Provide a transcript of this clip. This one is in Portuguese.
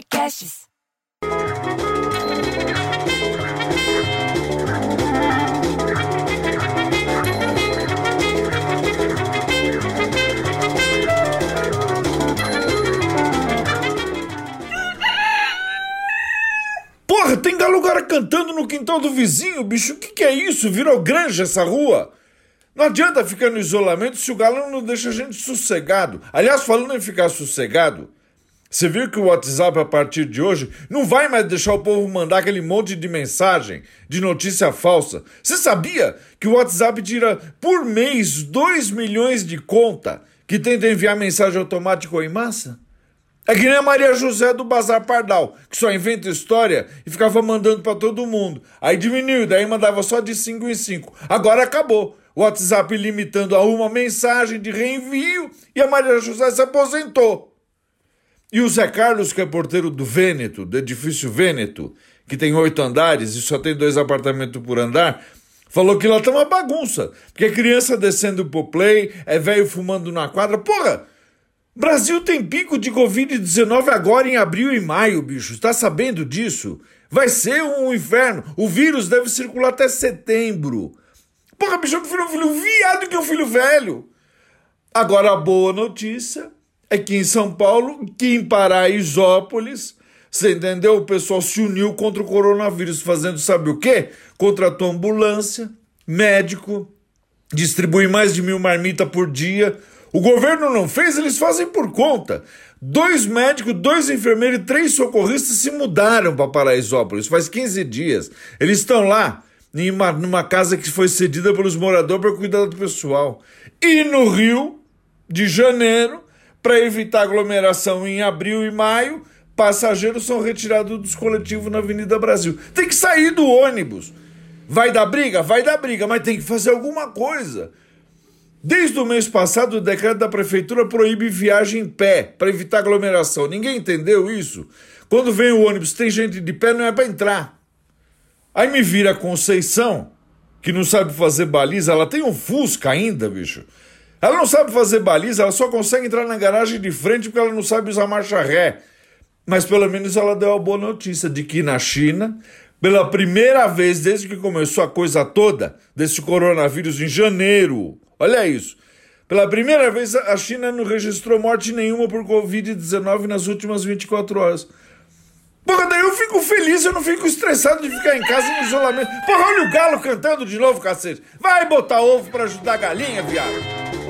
Podcasts. Porra, tem galo agora cantando no quintal do vizinho, bicho. O que, que é isso? Virou granja essa rua? Não adianta ficar no isolamento se o galo não deixa a gente sossegado. Aliás, falando em ficar sossegado, você viu que o WhatsApp, a partir de hoje, não vai mais deixar o povo mandar aquele monte de mensagem, de notícia falsa. Você sabia que o WhatsApp tira por mês 2 milhões de conta que tenta enviar mensagem automática ou em massa? É que nem a Maria José do Bazar Pardal, que só inventa história e ficava mandando para todo mundo. Aí diminuiu, daí mandava só de 5 em 5. Agora acabou. O WhatsApp limitando a uma mensagem de reenvio e a Maria José se aposentou. E o Zé Carlos, que é porteiro do Vêneto, do edifício Vêneto, que tem oito andares e só tem dois apartamentos por andar, falou que lá tá uma bagunça. Porque é criança descendo pro play, é velho fumando na quadra. Porra! Brasil tem pico de Covid-19 agora em abril e maio, bicho. Está sabendo disso? Vai ser um inferno. O vírus deve circular até setembro. Porra, bicho, eu prefiro um filho viado que um filho velho. Agora, a boa notícia que em São Paulo, que em Paraisópolis, você entendeu? O pessoal se uniu contra o coronavírus, fazendo sabe o quê? Contratou ambulância, médico, distribui mais de mil marmitas por dia. O governo não fez, eles fazem por conta. Dois médicos, dois enfermeiros e três socorristas se mudaram para Paraisópolis faz 15 dias. Eles estão lá, em uma, numa casa que foi cedida pelos moradores para cuidar do pessoal. E no Rio de Janeiro, para evitar aglomeração em abril e maio, passageiros são retirados dos coletivos na Avenida Brasil. Tem que sair do ônibus. Vai dar briga? Vai dar briga, mas tem que fazer alguma coisa. Desde o mês passado, o decreto da prefeitura proíbe viagem em pé para evitar aglomeração. Ninguém entendeu isso? Quando vem o ônibus, tem gente de pé, não é para entrar. Aí me vira a Conceição, que não sabe fazer baliza, ela tem um Fusca ainda, bicho. Ela não sabe fazer baliza, ela só consegue entrar na garagem de frente porque ela não sabe usar marcha ré. Mas pelo menos ela deu a boa notícia de que na China, pela primeira vez desde que começou a coisa toda desse coronavírus em janeiro, olha isso. Pela primeira vez a China não registrou morte nenhuma por Covid-19 nas últimas 24 horas. Porra, daí eu fico feliz, eu não fico estressado de ficar em casa em isolamento. Porra, olha o galo cantando de novo, cacete. Vai botar ovo para ajudar a galinha, viado.